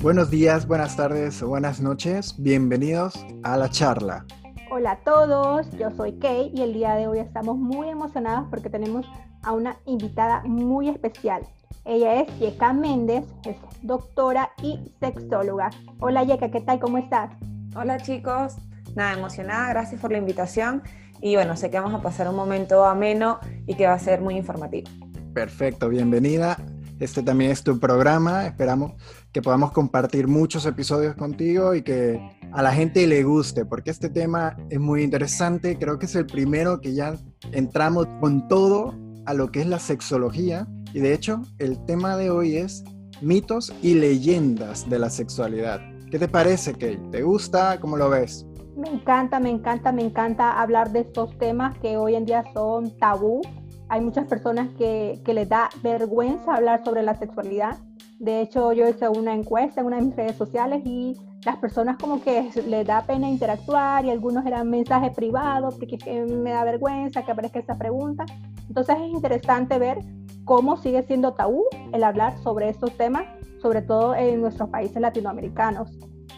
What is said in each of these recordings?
Buenos días, buenas tardes o buenas noches. Bienvenidos a la charla. Hola a todos, yo soy Kay y el día de hoy estamos muy emocionados porque tenemos a una invitada muy especial. Ella es Yeka Méndez, es doctora y sexóloga. Hola Yeka, ¿qué tal? ¿Cómo estás? Hola chicos, nada, emocionada, gracias por la invitación y bueno, sé que vamos a pasar un momento ameno y que va a ser muy informativo. Perfecto, bienvenida. Este también es tu programa. Esperamos que podamos compartir muchos episodios contigo y que a la gente le guste, porque este tema es muy interesante. Creo que es el primero que ya entramos con todo a lo que es la sexología. Y de hecho, el tema de hoy es mitos y leyendas de la sexualidad. ¿Qué te parece, Kate? ¿Te gusta? ¿Cómo lo ves? Me encanta, me encanta, me encanta hablar de estos temas que hoy en día son tabú hay muchas personas que, que les da vergüenza hablar sobre la sexualidad. De hecho, yo hice una encuesta en una de mis redes sociales y las personas como que les da pena interactuar y algunos eran mensajes privados porque me da vergüenza que aparezca esta pregunta. Entonces es interesante ver cómo sigue siendo tabú el hablar sobre estos temas, sobre todo en nuestros países latinoamericanos.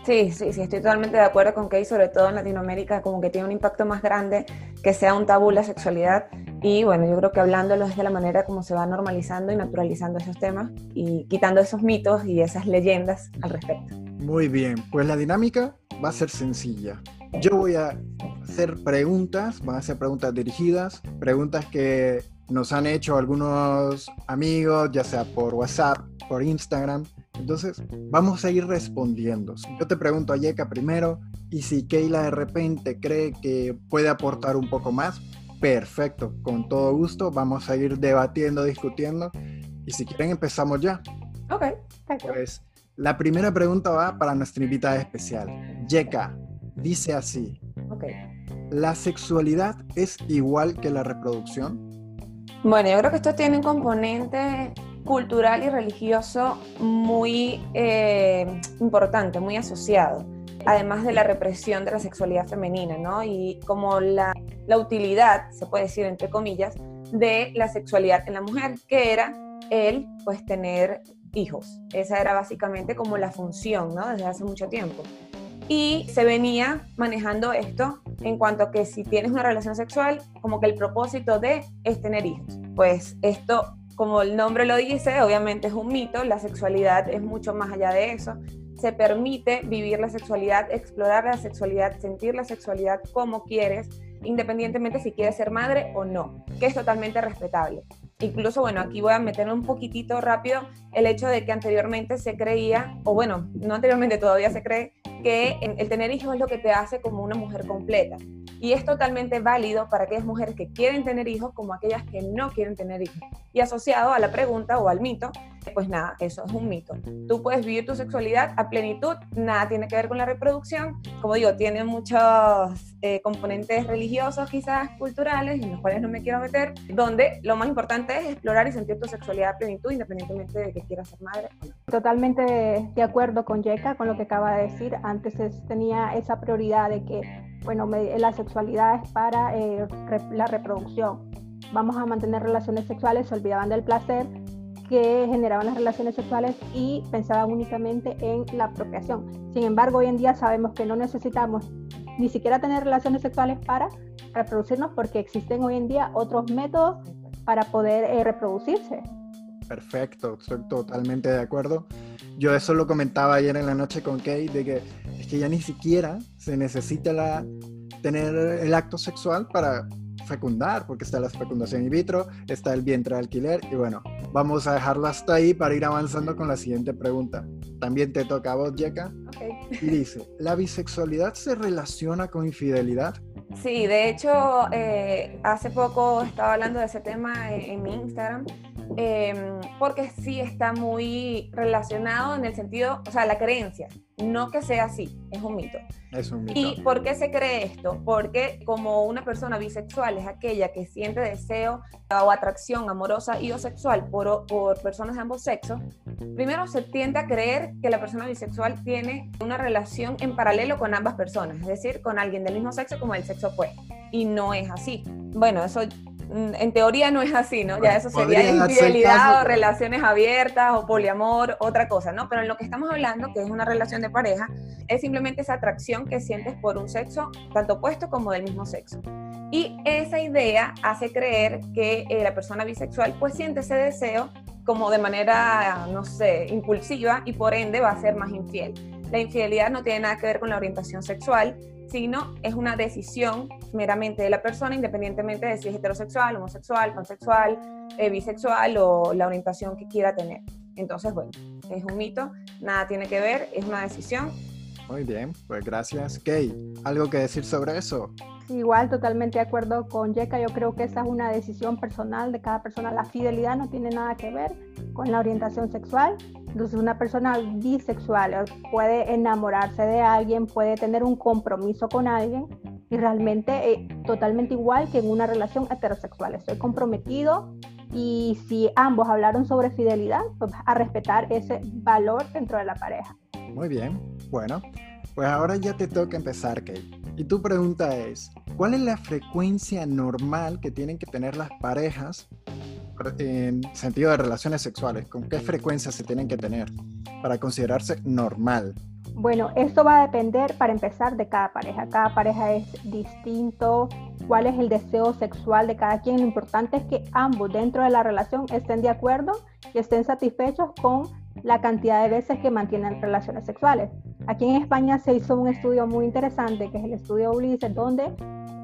Sí, sí, sí, estoy totalmente de acuerdo con que sobre todo en Latinoamérica, como que tiene un impacto más grande que sea un tabú la sexualidad. Y bueno, yo creo que hablándolo es de la manera como se va normalizando y naturalizando esos temas y quitando esos mitos y esas leyendas al respecto. Muy bien, pues la dinámica va a ser sencilla. Yo voy a hacer preguntas, van a ser preguntas dirigidas, preguntas que nos han hecho algunos amigos, ya sea por WhatsApp, por Instagram, entonces, vamos a ir respondiendo. Yo te pregunto a Yeka primero, y si Keila de repente cree que puede aportar un poco más, perfecto, con todo gusto, vamos a ir debatiendo, discutiendo, y si quieren empezamos ya. Ok, Pues la primera pregunta va para nuestra invitada especial. Yeka dice así. Ok. ¿La sexualidad es igual que la reproducción? Bueno, yo creo que esto tiene un componente cultural y religioso muy eh, importante, muy asociado, además de la represión de la sexualidad femenina, ¿no? Y como la, la utilidad, se puede decir entre comillas, de la sexualidad en la mujer, que era el, pues, tener hijos. Esa era básicamente como la función, ¿no? Desde hace mucho tiempo. Y se venía manejando esto en cuanto a que si tienes una relación sexual, como que el propósito de es tener hijos. Pues esto como el nombre lo dice, obviamente es un mito, la sexualidad es mucho más allá de eso. Se permite vivir la sexualidad, explorar la sexualidad, sentir la sexualidad como quieres, independientemente si quieres ser madre o no, que es totalmente respetable. Incluso, bueno, aquí voy a meterme un poquitito rápido el hecho de que anteriormente se creía, o bueno, no anteriormente todavía se cree, que el tener hijos es lo que te hace como una mujer completa. Y es totalmente válido para aquellas mujeres que quieren tener hijos como aquellas que no quieren tener hijos. Y asociado a la pregunta o al mito, pues nada, eso es un mito. Tú puedes vivir tu sexualidad a plenitud, nada tiene que ver con la reproducción. Como digo, tiene muchos eh, componentes religiosos, quizás culturales, en los cuales no me quiero meter, donde lo más importante es explorar y sentir tu sexualidad a plenitud, independientemente de que quieras ser madre Totalmente de acuerdo con Yeka, con lo que acaba de decir. Antes tenía esa prioridad de que bueno, la sexualidad es para eh, la reproducción. Vamos a mantener relaciones sexuales, se olvidaban del placer que generaban las relaciones sexuales y pensaban únicamente en la procreación. Sin embargo, hoy en día sabemos que no necesitamos ni siquiera tener relaciones sexuales para reproducirnos porque existen hoy en día otros métodos para poder eh, reproducirse. Perfecto, estoy totalmente de acuerdo. Yo eso lo comentaba ayer en la noche con Kate, de que es que ya ni siquiera se necesita la, tener el acto sexual para fecundar, porque está la fecundación in vitro, está el vientre de alquiler, y bueno, vamos a dejarlo hasta ahí para ir avanzando con la siguiente pregunta. También te toca a vos, Yeka. Okay. Y dice, ¿la bisexualidad se relaciona con infidelidad? Sí, de hecho, eh, hace poco estaba hablando de ese tema en mi Instagram Em, porque sí está muy relacionado en el sentido, o sea, la creencia, no que sea así, es un mito. Es un mito. ¿Y por qué se cree esto? Porque como una persona bisexual es aquella que siente deseo o atracción amorosa y o sexual por, por personas de ambos sexos, primero se tiende a creer que la persona bisexual tiene una relación en paralelo con ambas personas, es decir, con alguien del mismo sexo como el sexo opuesto. Y no es así. Bueno, eso en teoría no es así, ¿no? Ya eso sería infidelidad o relaciones abiertas o poliamor, otra cosa, ¿no? Pero en lo que estamos hablando, que es una relación de pareja, es simplemente esa atracción que sientes por un sexo, tanto opuesto como del mismo sexo. Y esa idea hace creer que eh, la persona bisexual pues siente ese deseo como de manera, no sé, impulsiva y por ende va a ser más infiel. La infidelidad no tiene nada que ver con la orientación sexual, sino es una decisión meramente de la persona, independientemente de si es heterosexual, homosexual, pansexual, eh, bisexual o la orientación que quiera tener. Entonces, bueno, es un mito, nada tiene que ver, es una decisión. Muy bien, pues gracias. Kay, ¿algo que decir sobre eso? Igual, totalmente de acuerdo con Yeka. Yo creo que esa es una decisión personal de cada persona. La fidelidad no tiene nada que ver con la orientación sexual. Entonces, una persona bisexual puede enamorarse de alguien, puede tener un compromiso con alguien y realmente eh, totalmente igual que en una relación heterosexual. Estoy comprometido y si ambos hablaron sobre fidelidad, pues a respetar ese valor dentro de la pareja. Muy bien. Bueno, pues ahora ya te toca empezar, Kate. Y tu pregunta es, ¿cuál es la frecuencia normal que tienen que tener las parejas en sentido de relaciones sexuales? ¿Con qué frecuencia se tienen que tener para considerarse normal? Bueno, esto va a depender, para empezar, de cada pareja. Cada pareja es distinto, cuál es el deseo sexual de cada quien. Lo importante es que ambos dentro de la relación estén de acuerdo y estén satisfechos con la cantidad de veces que mantienen relaciones sexuales. Aquí en España se hizo un estudio muy interesante, que es el estudio Ulises, donde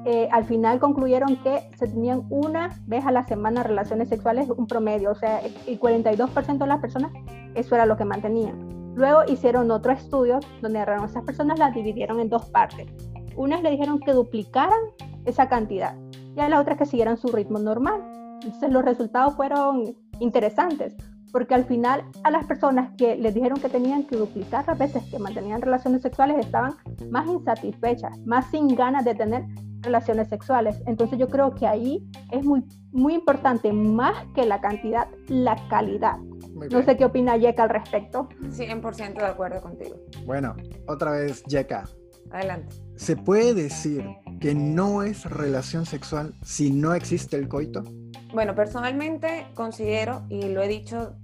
eh, al final concluyeron que se tenían una vez a la semana relaciones sexuales, un promedio, o sea, el 42% de las personas, eso era lo que mantenían. Luego hicieron otro estudio donde a esas personas las dividieron en dos partes. Unas le dijeron que duplicaran esa cantidad y a la otra que siguieran su ritmo normal. Entonces los resultados fueron interesantes porque al final a las personas que les dijeron que tenían que duplicar las veces que mantenían relaciones sexuales estaban más insatisfechas, más sin ganas de tener relaciones sexuales. Entonces yo creo que ahí es muy, muy importante, más que la cantidad, la calidad. No sé qué opina Yeka al respecto. 100% de acuerdo contigo. Bueno, otra vez Yeka. Adelante. ¿Se puede decir que no es relación sexual si no existe el coito? Bueno, personalmente considero, y lo he dicho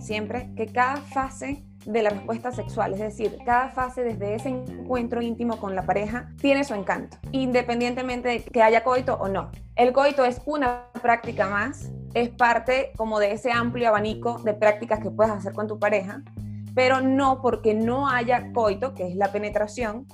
siempre, que cada fase de la respuesta sexual, es decir, cada fase desde ese encuentro íntimo con la pareja tiene su encanto, independientemente de que haya coito o no. El coito es una práctica más, es parte como de ese amplio abanico de prácticas que puedes hacer con tu pareja, pero no porque no haya coito, que es la penetración,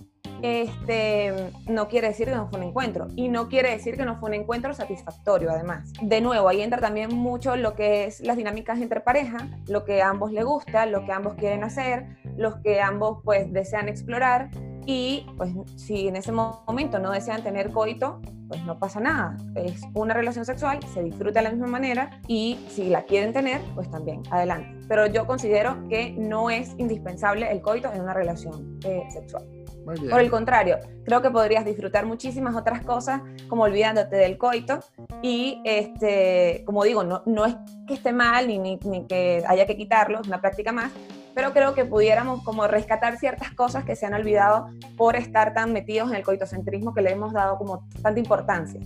este, no quiere decir que no fue un encuentro y no quiere decir que no fue un encuentro satisfactorio además. De nuevo, ahí entra también mucho lo que es las dinámicas entre pareja, lo que a ambos le gusta, lo que ambos quieren hacer, los que ambos pues desean explorar y pues si en ese momento no desean tener coito, pues no pasa nada. Es una relación sexual, se disfruta de la misma manera y si la quieren tener, pues también, adelante. Pero yo considero que no es indispensable el coito en una relación eh, sexual. Por el contrario, creo que podrías disfrutar muchísimas otras cosas, como olvidándote del coito. Y, este, como digo, no, no es que esté mal ni, ni, que haya que quitarlo, es una práctica más, pero creo que pudiéramos como rescatar ciertas cosas que se han olvidado por estar tan metidos en el coitocentrismo que le hemos dado como tanta importancia.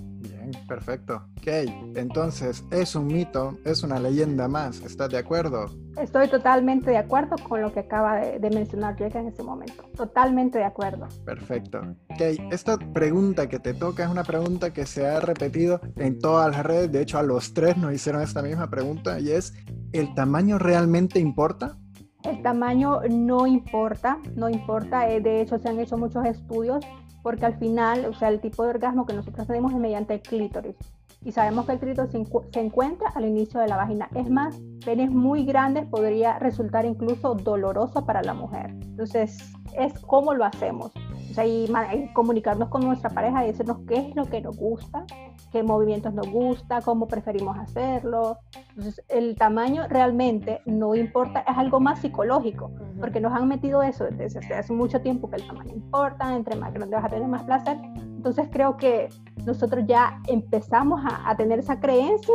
Perfecto. Ok, entonces es un mito, es una leyenda más. ¿Estás de acuerdo? Estoy totalmente de acuerdo con lo que acaba de, mencionar Jake en ese momento. Totalmente de acuerdo. Perfecto. Ok, esta pregunta que te toca es una pregunta que se ha repetido en todas las redes. De hecho, a los tres nos hicieron esta misma pregunta y es, ¿el tamaño realmente importa? El tamaño no importa, no importa. Eh, de hecho, se han hecho muchos estudios porque al final, o sea, el tipo de orgasmo que nosotros tenemos es mediante el clítoris. Y sabemos que el clítoris se, encuentra al inicio de la vagina. Es más, penes muy grandes podría resultar incluso doloroso para la mujer. Entonces, es cómo lo hacemos. O sea, y, comunicarnos con nuestra pareja y decirnos qué es lo que nos gusta, qué movimientos nos gusta, cómo preferimos hacerlo. Entonces, el tamaño realmente no importa, es algo más psicológico, porque nos han metido eso desde hace mucho tiempo que el tamaño importa, entre más grande vas a tener más placer. Entonces, creo que nosotros ya empezamos a, a tener esa creencia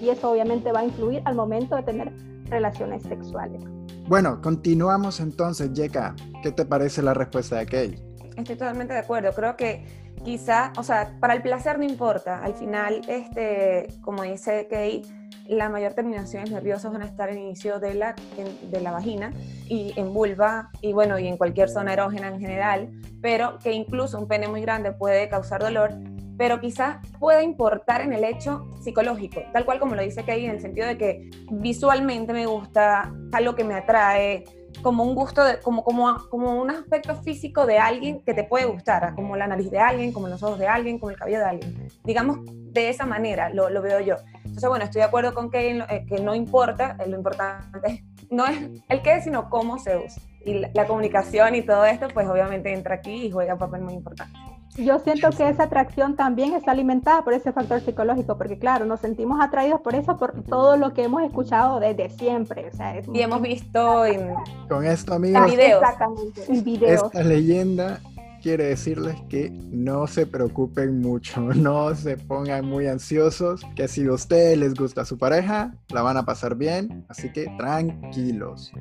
y eso obviamente va a influir al momento de tener relaciones sexuales. Bueno, continuamos entonces, Yeka. ¿Qué te parece la respuesta de Kay? Estoy totalmente de acuerdo. Creo que quizá, o sea, para el placer no importa. Al final, este, como dice Kay, la mayor terminaciones nerviosas van a estar en inicio de la, de la vagina y en vulva y bueno, y en cualquier zona erógena en general, pero que incluso un pene muy grande puede causar dolor, pero quizás pueda importar en el hecho psicológico, tal cual como lo dice Kay, en el sentido de que visualmente me gusta, algo que me atrae, como un gusto, de, como, como, como un aspecto físico de alguien que te puede gustar, como la nariz de alguien, como los ojos de alguien, como el cabello de alguien. Digamos, de esa manera lo, lo veo yo. Entonces, bueno, estoy de acuerdo con que, eh, que no importa, eh, lo importante no es el qué, sino cómo se usa. Y la, la comunicación y todo esto, pues obviamente entra aquí y juega un papel muy importante. Yo siento que esa atracción también está alimentada por ese factor psicológico, porque claro, nos sentimos atraídos por eso, por todo lo que hemos escuchado desde siempre. O sea, es y hemos visto en... Con esto, amigos, en videos. Exactamente, en videos. esta leyenda quiere decirles que no se preocupen mucho, no se pongan muy ansiosos, que si a ustedes les gusta su pareja, la van a pasar bien, así que tranquilos.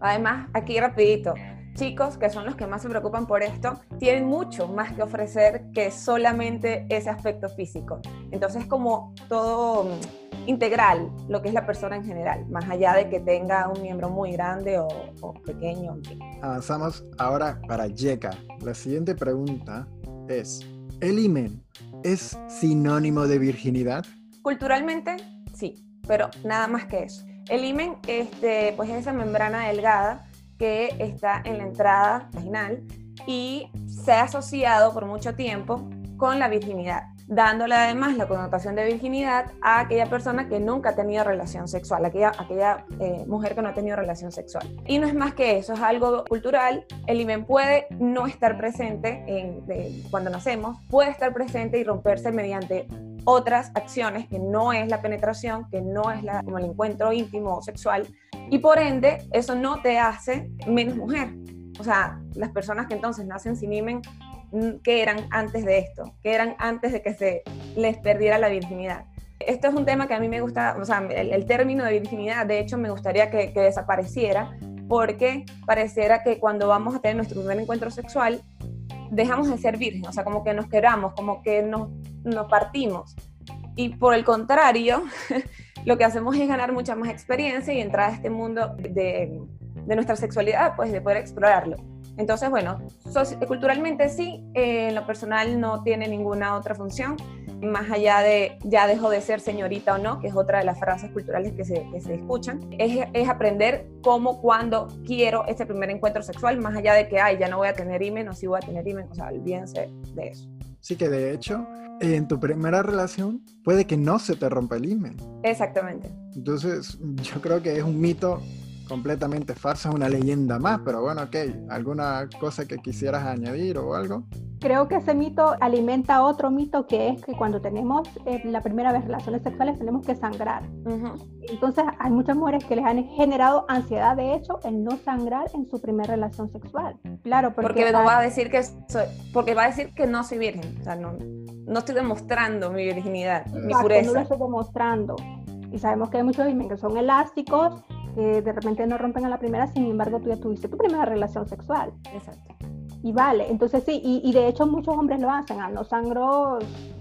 Además, aquí rapidito, chicos, que son los que más se preocupan por esto, tienen mucho más que ofrecer que solamente ese aspecto físico. Entonces, como todo mm, integral, lo que es la persona en general, más allá de que tenga un miembro muy grande o, o pequeño. Avanzamos ahora para Yeka. La siguiente pregunta es, ¿el imen es sinónimo de virginidad? Culturalmente, sí, pero nada más que eso. El imen este, pues es esa membrana delgada que está en la entrada vaginal y se ha asociado por mucho tiempo con la virginidad, dándole además la connotación de virginidad a aquella persona que nunca ha tenido relación sexual, aquella, aquella eh, mujer que no ha tenido relación sexual. Y no es más que eso, es algo cultural. El imen puede no estar presente cuando nacemos, puede estar presente y romperse mediante otras acciones que no es la penetración, que no es la, como el encuentro íntimo o sexual, y por ende eso no te hace menos mujer. O sea, las personas que entonces nacen sin imen, ¿qué eran antes de esto? ¿Qué eran antes de que se les perdiera la virginidad? Esto es un tema que a mí me gusta, o sea, el, el término de virginidad, de hecho, me gustaría que, que desapareciera, porque pareciera que cuando vamos a tener nuestro primer encuentro sexual, dejamos de ser virgen, o sea, como que nos queramos, como que nos, nos partimos. Y por el contrario, lo que hacemos es ganar mucha más experiencia y entrar a este mundo de, de nuestra sexualidad, pues de poder explorarlo. Entonces, bueno, culturalmente sí, eh, en lo personal no tiene ninguna otra función, más allá de ya dejo de ser señorita o no, que es otra de las frases culturales que se, que se escuchan, es, es, aprender cómo, cuándo quiero este primer encuentro sexual, más allá de que, ay, ya no voy a tener imen o sí voy a tener imen, o sea, olvídense de eso. Sí que de hecho, en tu primera relación puede que no se te rompa el imen. Exactamente. Entonces, yo creo que es un mito completamente farsa, una leyenda más, pero bueno, ok, ¿alguna cosa que quisieras añadir o algo? Creo que ese mito alimenta otro mito que es que cuando tenemos eh, la primera vez relaciones sexuales tenemos que sangrar. Uh -huh. Entonces hay muchas mujeres que les han generado ansiedad, de hecho, el no sangrar en su primera relación sexual. Claro, porque, porque no va a decir que soy, porque va a decir que no soy virgen, o sea, no, no estoy demostrando mi virginidad, Exacto, mi pureza. No lo estoy demostrando. Y sabemos que hay muchos que son elásticos, que de repente no rompen a la primera, sin embargo tú ya tuviste tu primera relación sexual. Exacto. Y vale, entonces sí, y, y de hecho muchos hombres lo hacen, ah, no sangro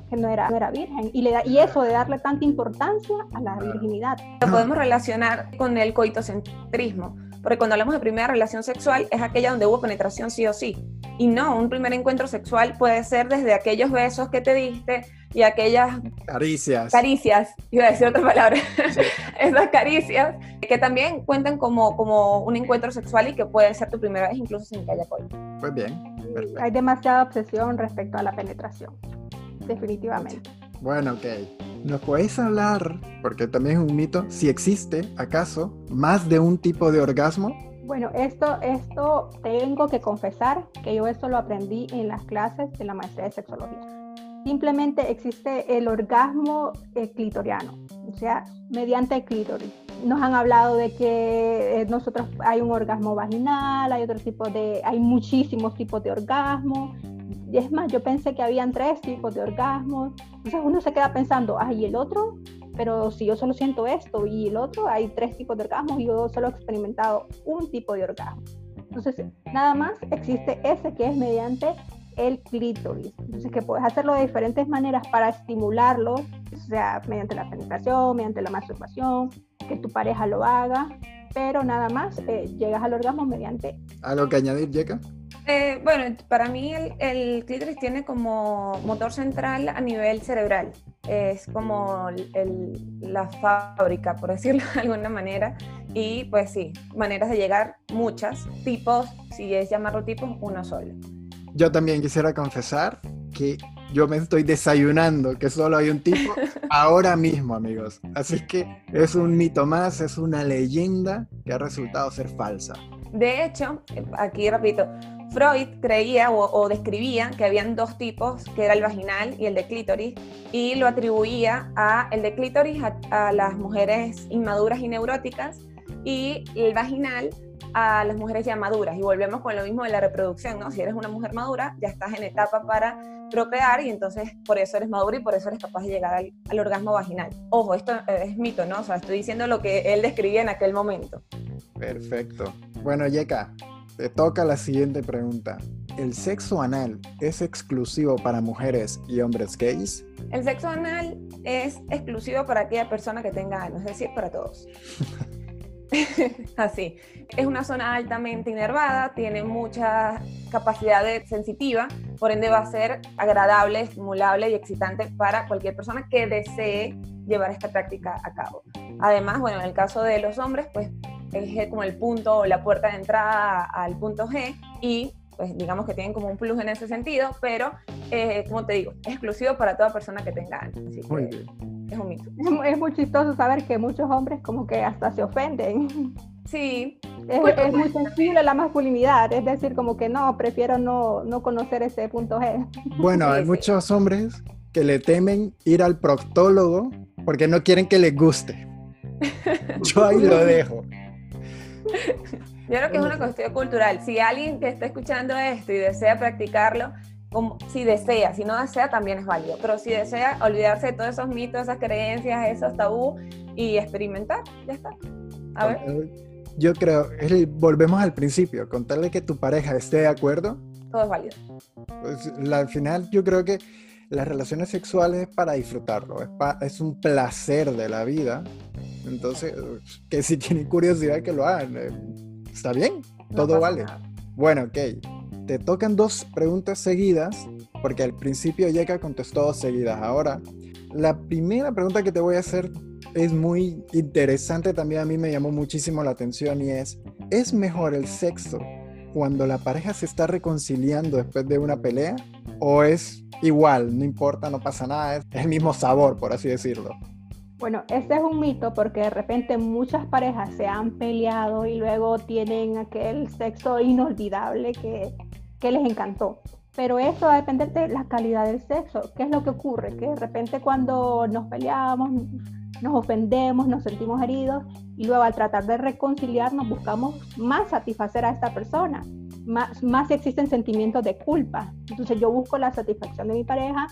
que no era, no era virgen, y, le da, y eso de darle tanta importancia a la virginidad. Lo podemos relacionar con el coitocentrismo, porque cuando hablamos de primera relación sexual es aquella donde hubo penetración sí o sí. Y no, un primer encuentro sexual puede ser desde aquellos besos que te diste y aquellas caricias. Caricias, iba a decir otra palabra. Sí. Esas caricias que también cuentan como, como un encuentro sexual y que puede ser tu primera vez incluso sin que haya coito. Pues bien, perfecto. Hay demasiada obsesión respecto a la penetración, definitivamente. Bueno, ok. ¿Nos podéis hablar, porque también es un mito, si existe, acaso, más de un tipo de orgasmo? Bueno, esto, esto tengo que confesar que yo esto lo aprendí en las clases de la maestría de sexología. Simplemente existe el orgasmo eh, clitoriano, o sea, mediante el clítoris. Nos han hablado de que eh, nosotros hay un orgasmo vaginal, hay otro tipo de, hay muchísimos tipos de orgasmo. Y es más, yo pensé que habían tres tipos de orgasmos. Entonces uno se queda pensando, ay, ¿y el otro? Pero si yo solo siento esto y el otro, hay tres tipos de orgasmos y yo solo he experimentado un tipo de orgasmo. Entonces, nada más existe ese que es mediante el clítoris. Entonces, que puedes hacerlo de diferentes maneras para estimularlo, o sea, mediante la penetración, mediante la masturbación, que tu pareja lo haga, pero nada más eh, llegas al orgasmo mediante. ¿Algo que añadir, Yeka? Eh, bueno, para mí el, clítoris tiene como motor central a nivel cerebral. Es como la fábrica, por decirlo de alguna manera. Y pues sí, maneras de llegar, muchas. Tipos, si es llamarlo tipos, uno solo. Yo también quisiera confesar que yo me estoy desayunando que solo hay un tipo ahora mismo, amigos. Así que es un mito más, es una leyenda que ha resultado ser falsa. De hecho, aquí repito, Freud creía o, describía que habían dos tipos, que era el vaginal y el de clítoris, y lo atribuía a el de clítoris a, las mujeres inmaduras y neuróticas y el vaginal a las mujeres ya maduras. Y volvemos con lo mismo de la reproducción, ¿no? Si eres una mujer madura, ya estás en etapa para procrear y entonces por eso eres madura y por eso eres capaz de llegar al, al orgasmo vaginal. Ojo, esto es mito, ¿no? O sea, estoy diciendo lo que él describía en aquel momento. Perfecto. Bueno, Yeka, te toca la siguiente pregunta. ¿El sexo anal es exclusivo para mujeres y hombres gays? El sexo anal es exclusivo para aquella persona que tenga ano, es decir, para todos. Así. Es una zona altamente inervada, tiene mucha capacidad de sensitiva, por ende va a ser agradable, estimulable y excitante para cualquier persona que desee llevar esta práctica a cabo. Además, bueno, en el caso de los hombres, pues es como el punto o la puerta de entrada al punto G y pues digamos que tienen como un plus en ese sentido, pero eh, como te digo, es exclusivo para toda persona que tenga Así muy bien. Es un mito. Es muy chistoso saber que muchos hombres como que hasta se ofenden. Sí. Es, muy sensible la masculinidad, es decir, como que no, prefiero no, no conocer ese punto G. Bueno, hay muchos hombres que le temen ir al proctólogo porque no quieren que les guste. Yo ahí lo dejo. Yo creo que es una cuestión cultural. Si alguien que está escuchando esto y desea practicarlo, como, si desea, si no desea también es válido, pero si desea olvidarse de todos esos mitos, esas creencias, esos tabú y experimentar, ya está. A ver. Yo creo, volvemos al principio, contarle que tu pareja esté de acuerdo. Todo es válido. Pues, al final yo creo que las relaciones sexuales es para disfrutarlo, es, es un placer de la vida. Entonces, que si tienen curiosidad que lo hagan. Eh, está bien, todo vale. Bueno, ok. Te tocan dos preguntas seguidas, porque al principio Yeka contestó dos seguidas. Ahora, la primera pregunta que te voy a hacer es muy interesante, también a mí me llamó muchísimo la atención y es, ¿es mejor el sexo cuando la pareja se está reconciliando después de una pelea? ¿O es igual, no importa, no pasa nada, es el mismo sabor, por así decirlo? Bueno, este es un mito porque de repente muchas parejas se han peleado y luego tienen aquel sexo inolvidable que, que les encantó. Pero eso va a depender de la calidad del sexo. ¿Qué es lo que ocurre? Que de repente cuando nos peleamos, nos ofendemos, nos sentimos heridos y luego al tratar de reconciliarnos buscamos más satisfacer a esta persona más, más existen sentimientos de culpa. Entonces yo busco la satisfacción de mi pareja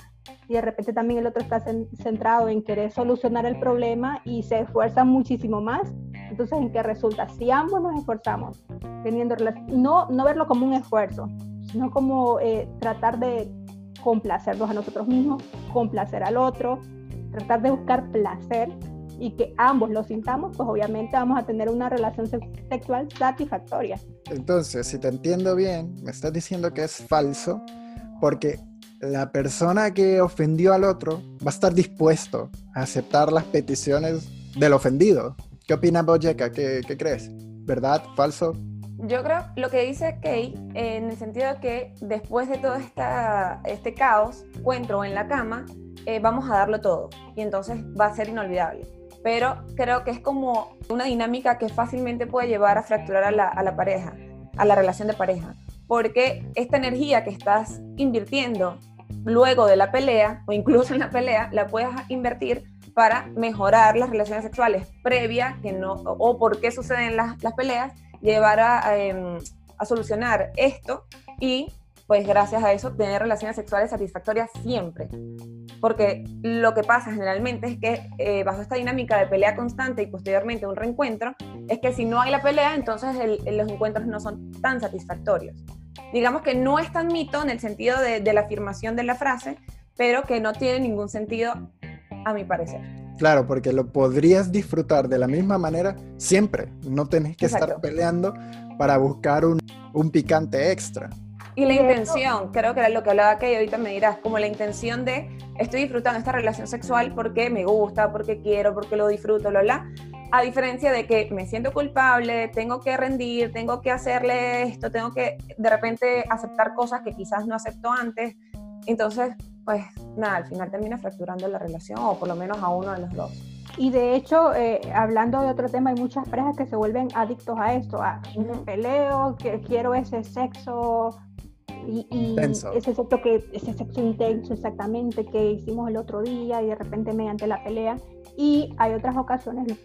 y de repente también el otro está centrado en querer solucionar el problema y se esfuerza muchísimo más. Entonces, ¿en qué resulta? Si ambos nos esforzamos, teniendo no, no verlo como un esfuerzo, sino como eh, tratar de complacernos a nosotros mismos, complacer al otro, tratar de buscar placer y que ambos lo sintamos, pues obviamente vamos a tener una relación sexual satisfactoria. Entonces, si te entiendo bien, me estás diciendo que es falso porque la persona que ofendió al otro va a estar dispuesto a aceptar las peticiones del ofendido. ¿Qué opina Boyeca? ¿Qué, ¿Qué crees? ¿Verdad? ¿Falso? Yo creo lo que dice Kay, en el sentido de que después de todo esta, este caos, encuentro en la cama, eh, vamos a darlo todo y entonces va a ser inolvidable pero creo que es como una dinámica que fácilmente puede llevar a fracturar a la, pareja, a la relación de pareja, porque esta energía que estás invirtiendo luego de la pelea o incluso en la pelea, la puedes invertir para mejorar las relaciones sexuales previa que no, o por qué suceden las, las peleas, llevar a, em, a solucionar esto y pues gracias a eso tener relaciones sexuales satisfactorias siempre porque lo que pasa generalmente es que eh, bajo esta dinámica de pelea constante y posteriormente un reencuentro, es que si no hay la pelea, entonces los encuentros no son tan satisfactorios. digamos que no es tan mito en el sentido de, de la afirmación de la frase, pero que no tiene ningún sentido a mi parecer. Claro, porque lo podrías disfrutar de la misma manera siempre. No tenés que estar peleando para buscar un, un, picante extra. Y la intención, creo que era lo que hablaba que ahorita me dirás, como la intención de estoy disfrutando esta relación sexual porque me gusta, porque quiero, porque lo disfruto, lo bla. A diferencia de que me siento culpable, tengo que rendir, tengo que hacerle esto, tengo que de repente aceptar cosas que quizás no acepto antes. Entonces, pues nada, al final termina fracturando la relación o por lo menos a uno de los dos. Y de hecho, eh, hablando de otro tema, hay muchas parejas que se vuelven adictos a esto, a peleo, que quiero ese sexo y, ese sexo que ese sexo intenso exactamente que hicimos el otro día y de repente mediante la pelea. Y hay otras ocasiones,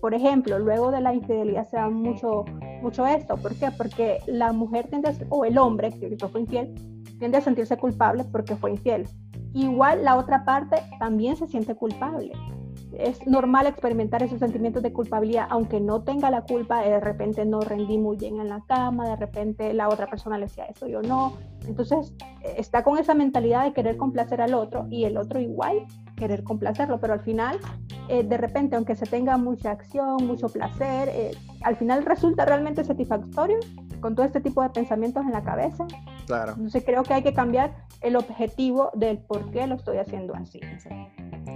por ejemplo, luego de la infidelidad se da mucho, mucho esto. ¿Por qué? Porque la mujer tiende a, o el hombre que fue infiel tiende a sentirse culpable porque fue infiel. Igual la otra parte también se siente culpable. Es normal experimentar esos sentimientos de culpabilidad, aunque no tenga la culpa, de repente no rendí muy bien en la cama, de repente la otra persona le decía eso, yo no. Entonces está con esa mentalidad de querer complacer al otro y el otro igual querer complacerlo, pero al final, eh, de repente, aunque se tenga mucha acción, mucho placer, eh, al final resulta realmente satisfactorio con todo este tipo de pensamientos en la cabeza. Claro. Entonces creo que hay que cambiar el objetivo del por qué lo estoy haciendo así.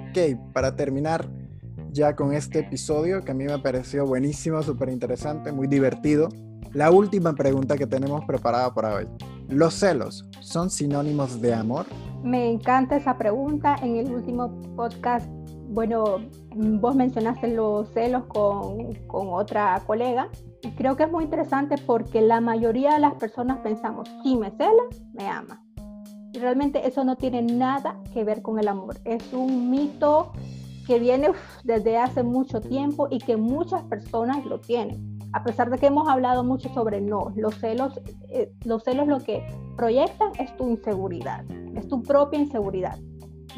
Ok, para terminar ya con este episodio que a mí me pareció buenísimo, súper interesante, muy divertido. La última pregunta que tenemos preparada para hoy. ¿Los celos son sinónimos de amor? Me encanta esa pregunta. En el último podcast, bueno, vos mencionaste los celos con, con otra colega y creo que es muy interesante porque la mayoría de las personas pensamos, si me cela, me ama. Realmente eso no tiene nada que ver con el amor. Es un mito que viene desde hace mucho tiempo y que muchas personas lo tienen. A pesar de que hemos hablado mucho sobre no, los celos, eh, los celos lo que proyectan es tu inseguridad, es tu propia inseguridad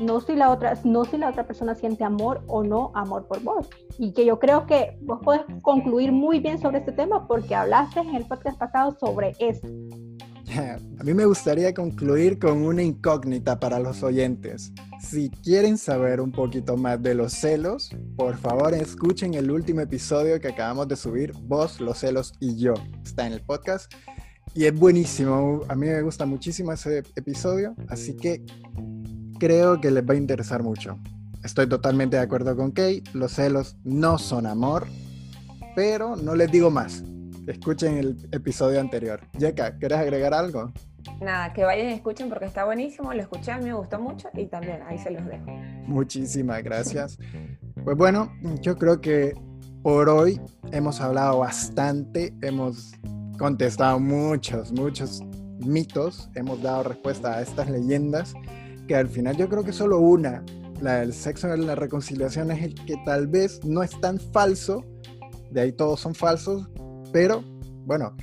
no si la otra, no si la otra persona siente amor o no amor por vos. Y que yo creo que vos podés concluir muy bien sobre este tema porque hablaste en el podcast pasado sobre eso. A mí me gustaría concluir con una incógnita para los oyentes. Si quieren saber un poquito más de los celos, por favor escuchen el último episodio que acabamos de subir, Vos, los celos y yo. Está en el podcast y es buenísimo. A mí me gusta muchísimo ese episodio, así que creo que les va a interesar mucho. Estoy totalmente de acuerdo con Kay, los celos no son amor, pero no les digo más. Escuchen el episodio anterior. Yeka, ¿quieres agregar algo? Nada, que vayan y escuchen porque está buenísimo, lo escuché, a mí me gustó mucho y también ahí se los dejo. Muchísimas gracias. Pues bueno, yo creo que por hoy hemos hablado bastante, hemos contestado muchos, muchos mitos, hemos dado respuesta a estas leyendas que al final yo creo que solo una, la del sexo en la reconciliación, es el que tal vez no es tan falso, de ahí todos son falsos, pero bueno,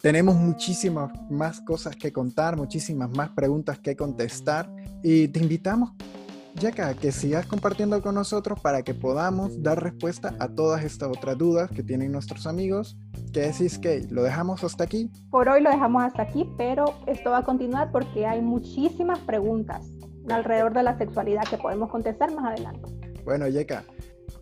tenemos muchísimas más cosas que contar, muchísimas más preguntas que contestar y te invitamos Yaka, que sigas compartiendo con nosotros para que podamos dar respuesta a todas estas otras dudas que tienen nuestros amigos. ¿Qué decís, que ¿Lo dejamos hasta aquí? Por hoy lo dejamos hasta aquí, pero esto va a continuar porque hay muchísimas preguntas alrededor de la sexualidad que podemos contestar más adelante. Bueno, Yeka,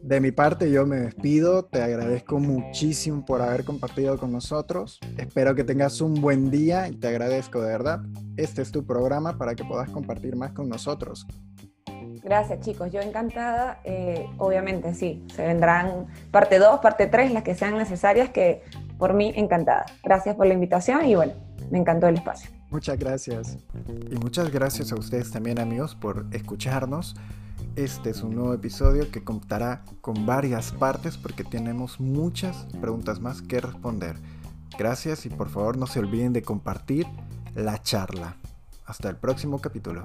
de mi parte yo me despido, te agradezco muchísimo por haber compartido con nosotros, espero que tengas un buen día y te agradezco de verdad. Este es tu programa para que puedas compartir más con nosotros. Gracias chicos, yo encantada, eh, obviamente sí, se vendrán parte 2, parte 3, las que sean necesarias, que por mí encantada. Gracias por la invitación y bueno, me encantó el espacio. Muchas gracias. Y muchas gracias a ustedes también amigos por escucharnos. Este es un nuevo episodio que contará con varias partes porque tenemos muchas preguntas más que responder. Gracias y por favor no se olviden de compartir la charla. Hasta el próximo capítulo.